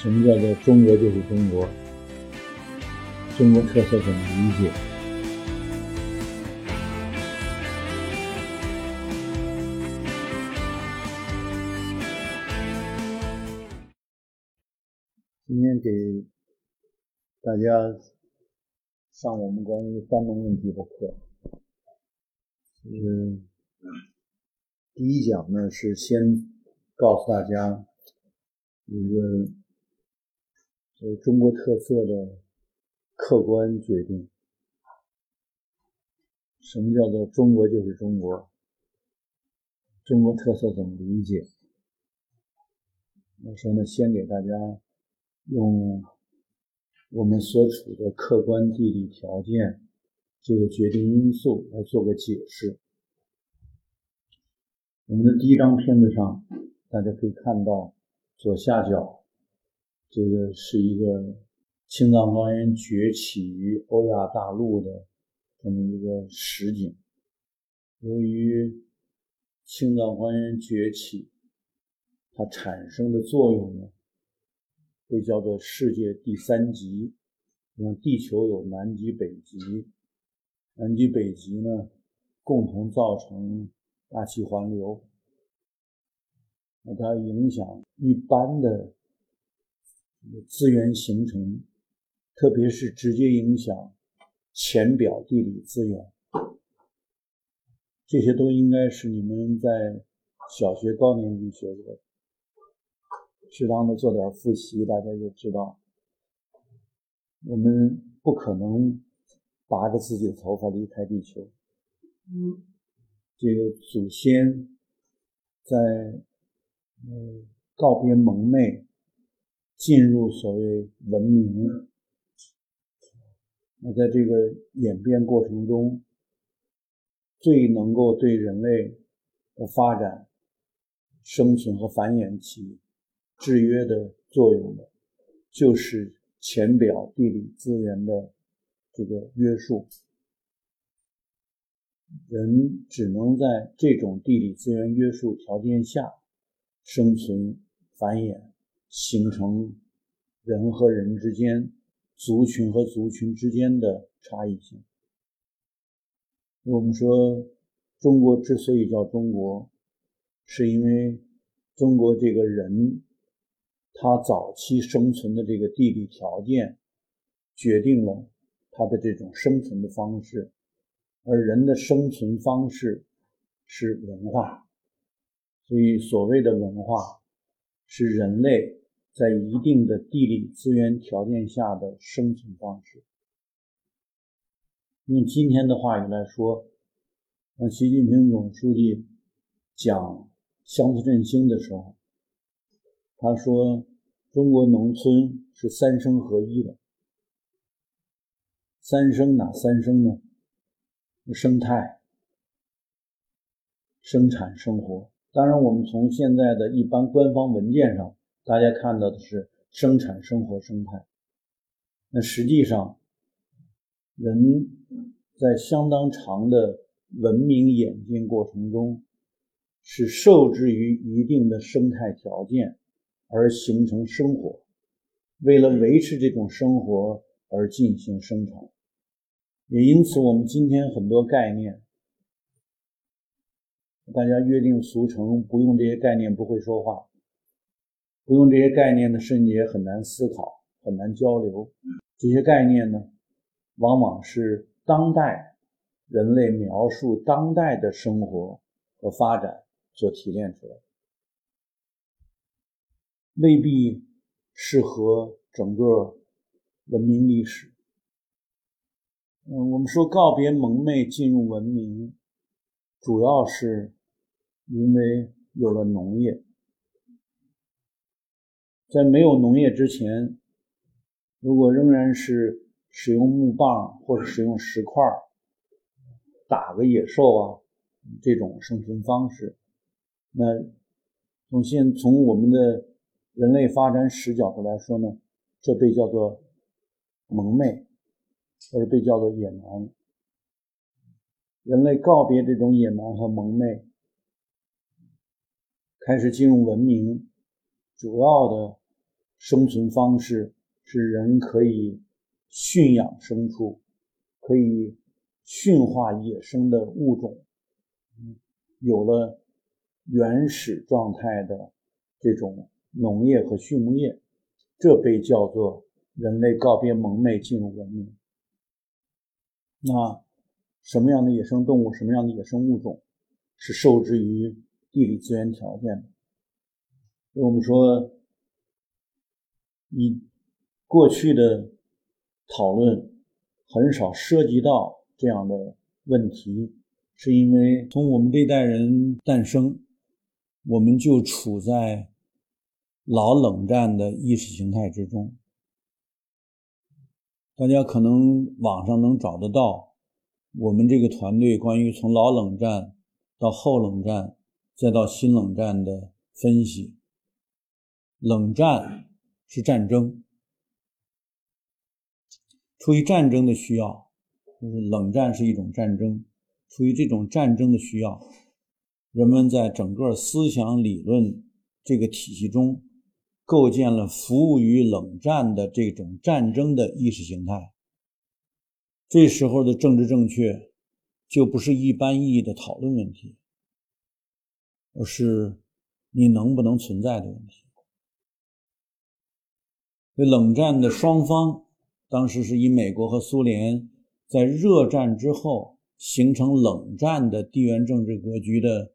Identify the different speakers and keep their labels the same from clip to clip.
Speaker 1: 什么叫做中国就是中国？中国特色怎么理解？今天给大家上我们关于三农问题的课。嗯，第一讲呢是先告诉大家一个呃中国特色的客观决定。什么叫做中国就是中国？中国特色怎么理解？我说呢，先给大家。用我们所处的客观地理条件这个决定因素来做个解释。我们的第一张片子上，大家可以看到左下角，这个是一个青藏高原崛起于欧亚大陆的这么一个实景。由于青藏高原崛起，它产生的作用呢？被叫做世界第三极，你看地球有南极、北极，南极、北极呢，共同造成大气环流，那它影响一般的资源形成，特别是直接影响浅表地理资源，这些都应该是你们在小学高年级学过的。适当的做点复习，大家就知道，我们不可能拔着自己的头发离开地球。嗯，这个祖先在嗯告别蒙昧，进入所谓文明。那在这个演变过程中，最能够对人类的发展、生存和繁衍起。制约的作用的，就是浅表地理资源的这个约束。人只能在这种地理资源约束条件下生存、繁衍，形成人和人之间、族群和族群之间的差异性。我们说，中国之所以叫中国，是因为中国这个人。他早期生存的这个地理条件，决定了他的这种生存的方式，而人的生存方式是文化，所以所谓的文化，是人类在一定的地理资源条件下的生存方式。用今天的话语来说，当习近平总书记讲乡村振兴的时候。他说：“中国农村是三生合一的。三生哪三生呢？生态、生产、生活。当然，我们从现在的一般官方文件上，大家看到的是生产、生活、生态。那实际上，人在相当长的文明演进过程中，是受制于一定的生态条件。”而形成生活，为了维持这种生活而进行生产，也因此，我们今天很多概念，大家约定俗成，不用这些概念不会说话，不用这些概念呢，甚至也很难思考，很难交流。这些概念呢，往往是当代人类描述当代的生活和发展所提炼出来的。未必适合整个文明历史。嗯，我们说告别蒙昧进入文明，主要是因为有了农业。在没有农业之前，如果仍然是使用木棒或者使用石块打个野兽啊这种生存方式，那从现从我们的。人类发展史角度来说呢，这被叫做蒙昧，或者被叫做野蛮。人类告别这种野蛮和蒙昧，开始进入文明，主要的生存方式是人可以驯养牲畜，可以驯化野生的物种，有了原始状态的这种农业和畜牧业，这被叫做人类告别蒙昧进入文明。那什么样的野生动物，什么样的野生物种是受制于地理资源条件的？我们说，你过去的讨论很少涉及到这样的问题，是因为从我们这一代人诞生，我们就处在老冷战的意识形态之中。大家可能网上能找得到我们这个团队关于从老冷战到后冷战再到新冷战的分析。冷战是战争，出于战争的需要，就是冷战是一种战争。出于这种战争的需要，人们在整个思想理论这个体系中。构建了服务于冷战的这种战争的意识形态。这时候的政治正确，就不是一般意义的讨论问题，而是你能不能存在的问题。这冷战的双方，当时是以美国和苏联在热战之后形成冷战的地缘政治格局的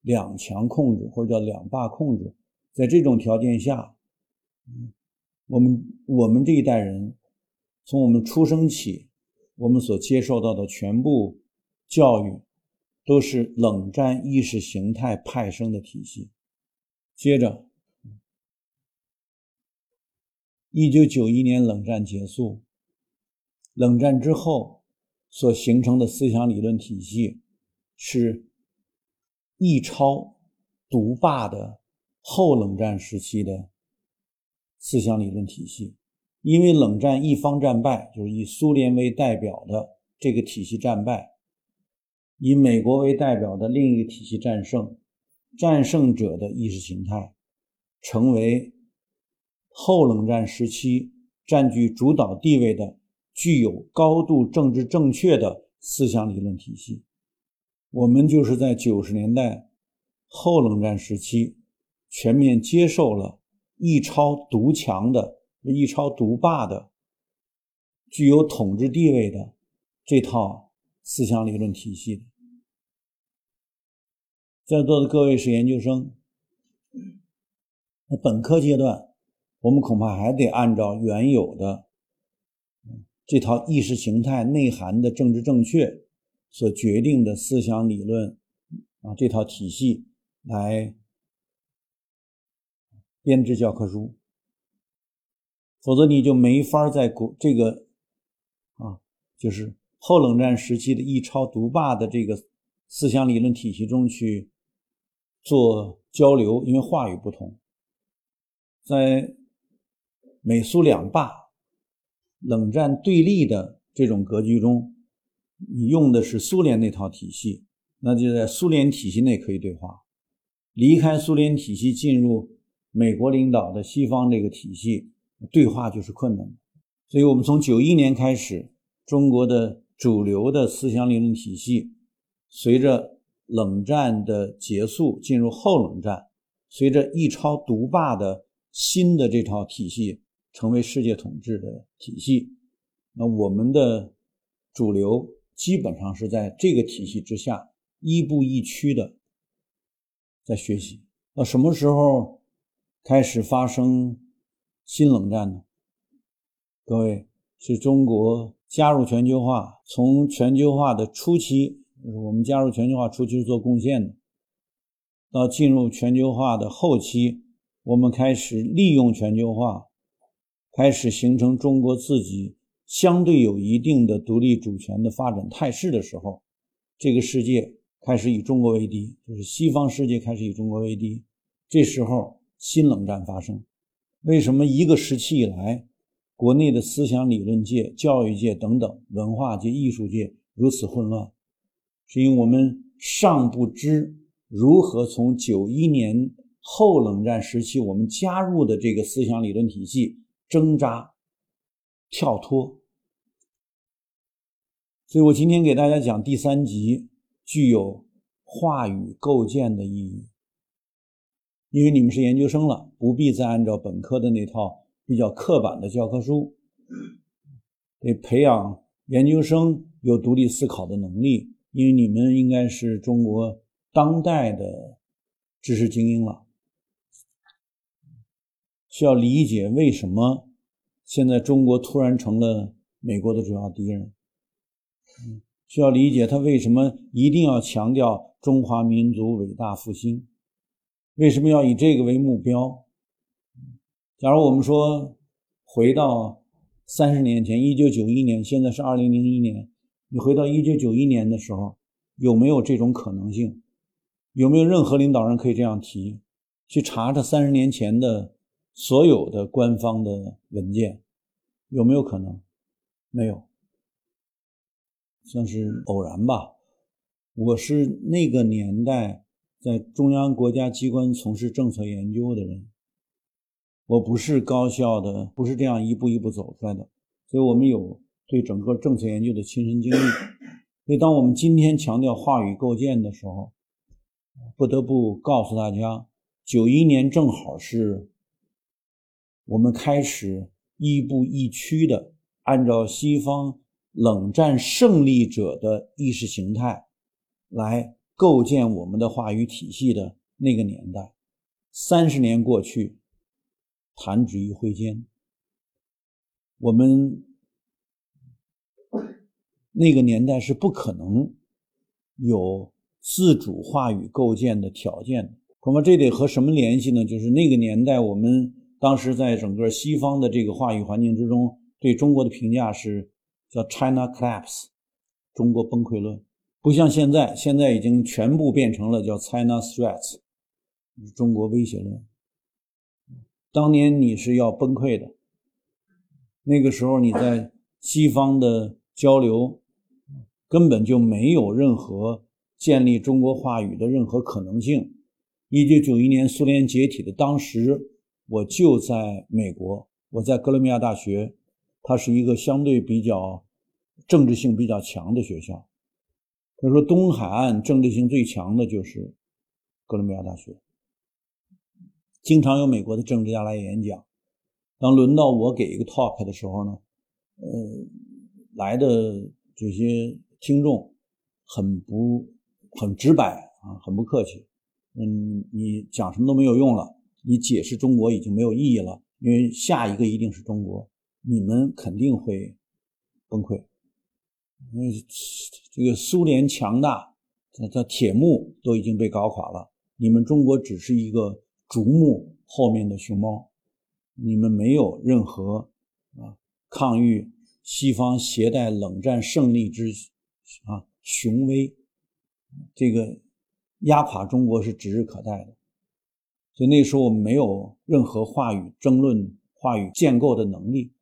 Speaker 1: 两强控制，或者叫两霸控制。在这种条件下，我们我们这一代人，从我们出生起，我们所接受到的全部教育，都是冷战意识形态派生的体系。接着，一九九一年冷战结束，冷战之后所形成的思想理论体系，是一超独霸的。后冷战时期的思想理论体系，因为冷战一方战败，就是以苏联为代表的这个体系战败，以美国为代表的另一个体系战胜，战胜者的意识形态成为后冷战时期占据主导地位的、具有高度政治正确的思想理论体系。我们就是在九十年代后冷战时期。全面接受了一超独强的、一超独霸的、具有统治地位的这套思想理论体系。在座的各位是研究生，那本科阶段，我们恐怕还得按照原有的这套意识形态内涵的政治正确所决定的思想理论啊这套体系来。编制教科书，否则你就没法在国这个啊，就是后冷战时期的一超独霸的这个思想理论体系中去做交流，因为话语不同。在美苏两霸、冷战对立的这种格局中，你用的是苏联那套体系，那就在苏联体系内可以对话；离开苏联体系进入。美国领导的西方这个体系对话就是困难，所以我们从九一年开始，中国的主流的思想理论体系，随着冷战的结束进入后冷战，随着一超独霸的新的这套体系成为世界统治的体系，那我们的主流基本上是在这个体系之下亦步亦趋的在学习。那什么时候？开始发生新冷战呢？各位是中国加入全球化，从全球化的初期，我们加入全球化初期是做贡献的，到进入全球化的后期，我们开始利用全球化，开始形成中国自己相对有一定的独立主权的发展态势的时候，这个世界开始以中国为敌，就是西方世界开始以中国为敌，这时候。新冷战发生，为什么一个时期以来，国内的思想理论界、教育界等等文化界、艺术界如此混乱？是因为我们尚不知如何从九一年后冷战时期我们加入的这个思想理论体系挣扎、跳脱。所以我今天给大家讲第三集，具有话语构建的意义。因为你们是研究生了，不必再按照本科的那套比较刻板的教科书，得培养研究生有独立思考的能力。因为你们应该是中国当代的知识精英了，需要理解为什么现在中国突然成了美国的主要敌人。需要理解他为什么一定要强调中华民族伟大复兴。为什么要以这个为目标？假如我们说回到三十年前，一九九一年，现在是二零零一年，你回到一九九一年的时候，有没有这种可能性？有没有任何领导人可以这样提？去查查三十年前的所有的官方的文件，有没有可能？没有，算是偶然吧。我是那个年代。在中央国家机关从事政策研究的人，我不是高校的，不是这样一步一步走出来的，所以我们有对整个政策研究的亲身经历。所以，当我们今天强调话语构建的时候，不得不告诉大家，九一年正好是我们开始亦步亦趋的按照西方冷战胜利者的意识形态来。构建我们的话语体系的那个年代，三十年过去，弹指一挥间，我们那个年代是不可能有自主话语构建的条件的。恐怕这得和什么联系呢？就是那个年代，我们当时在整个西方的这个话语环境之中，对中国的评价是叫 “China Collapse”，中国崩溃论。不像现在，现在已经全部变成了叫 China Threats，中国威胁论。当年你是要崩溃的，那个时候你在西方的交流根本就没有任何建立中国话语的任何可能性。一九九一年苏联解体的当时，我就在美国，我在哥伦比亚大学，它是一个相对比较政治性比较强的学校。他说：“东海岸政治性最强的就是哥伦比亚大学，经常有美国的政治家来演讲。当轮到我给一个 talk 的时候呢，呃，来的这些听众很不很直白啊，很不客气。嗯，你讲什么都没有用了，你解释中国已经没有意义了，因为下一个一定是中国，你们肯定会崩溃。”因为这个苏联强大，它它铁幕都已经被搞垮了。你们中国只是一个竹木后面的熊猫，你们没有任何啊抗御西方携带冷战胜利之啊雄威，这个压垮中国是指日可待的。所以那时候我们没有任何话语争论、话语建构的能力。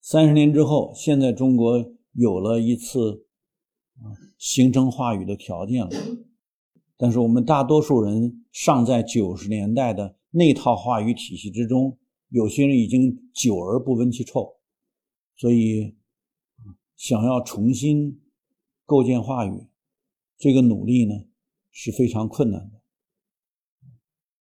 Speaker 1: 三十年之后，现在中国。有了一次啊形成话语的条件了，但是我们大多数人尚在九十年代的那套话语体系之中，有些人已经久而不闻其臭，所以想要重新构建话语，这个努力呢是非常困难的。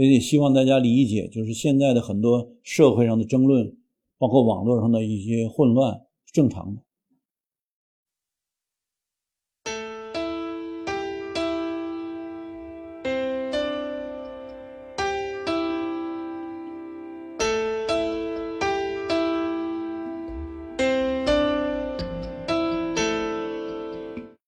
Speaker 1: 所以希望大家理解，就是现在的很多社会上的争论，包括网络上的一些混乱，是正常的。